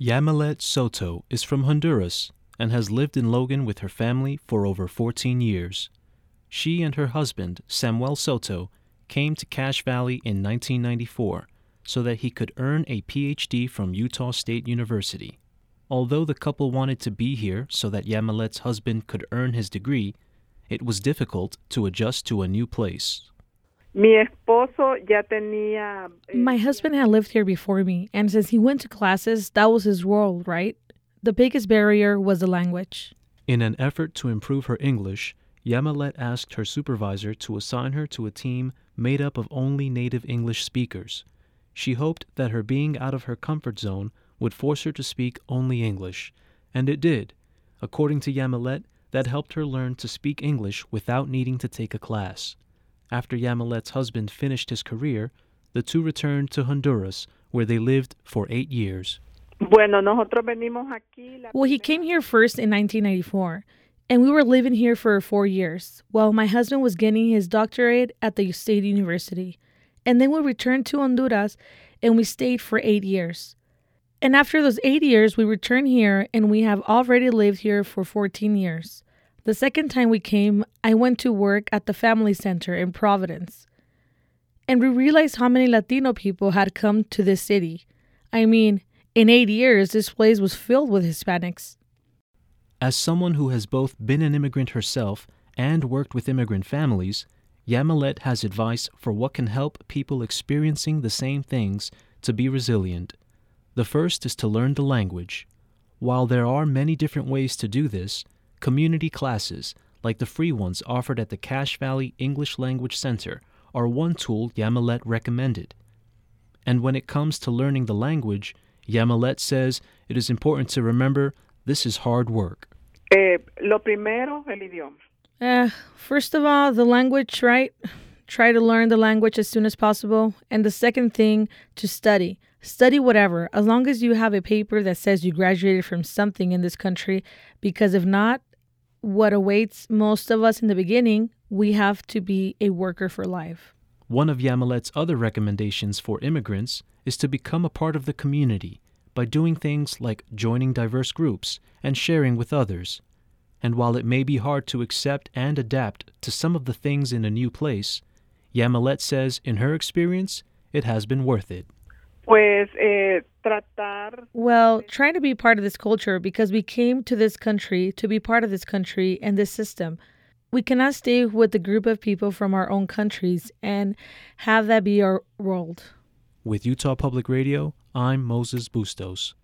Yamilet Soto is from Honduras and has lived in Logan with her family for over 14 years. She and her husband, Samuel Soto, came to Cache Valley in 1994 so that he could earn a PhD from Utah State University. Although the couple wanted to be here so that Yamilet's husband could earn his degree, it was difficult to adjust to a new place. Mi esposo ya tenía. eh, My husband had lived here before me, and since he went to classes, that was his world, right? The biggest barrier was the language. In an effort to improve her English, Yamilet asked her supervisor to assign her to a team made up of only native English speakers. She hoped that her being out of her comfort zone would force her to speak only English, and it did. According to Yamilet, that helped her learn to speak English without needing to take a class. After Yamilet's husband finished his career, the two returned to Honduras, where they lived for eight years. Bueno, nosotros venimos aquí. la Well, he came here first in 1994, and we were living here for four years while my husband was getting his doctorate at the State University. And then we returned to Honduras and we stayed for eight years. And after those eight years, we returned here and we have already lived here for 14 years. The second time we came, I went to work at the Family Center in Providence. And we realized how many Latino people had come to this city. I mean, in eight years, this place was filled with Hispanics. As someone who has both been an immigrant herself and worked with immigrant families, Yamilet has advice for what can help people experiencing the same things to be resilient. The first is to learn the language. While there are many different ways to do this, community classes, like the free ones offered at the Cache Valley English Language Center, are one tool Yamilet recommended. And when it comes to learning the language, Yamilet says it is important to remember this is hard work. Eh, lo primero, el idioma. Uh, first of all, the language, right? Try to learn the language as soon as possible. And the second thing, to study. Study whatever, as long as you have a paper that says you graduated from something in this country. Because if not, what awaits most of us in the beginning, we have to be a worker for life. One of Yamilet's other recommendations for immigrants is to become a part of the community by doing things like joining diverse groups and sharing with others. And while it may be hard to accept and adapt to some of the things in a new place, Yamilet says in her experience, it has been worth it. Pues eh, tratar. Well, trying to be part of this culture because we came to this country to be part of this country and this system. We cannot stay with a group of people from our own countries and have that be our world. With Utah Public Radio, I'm Moses Bustos.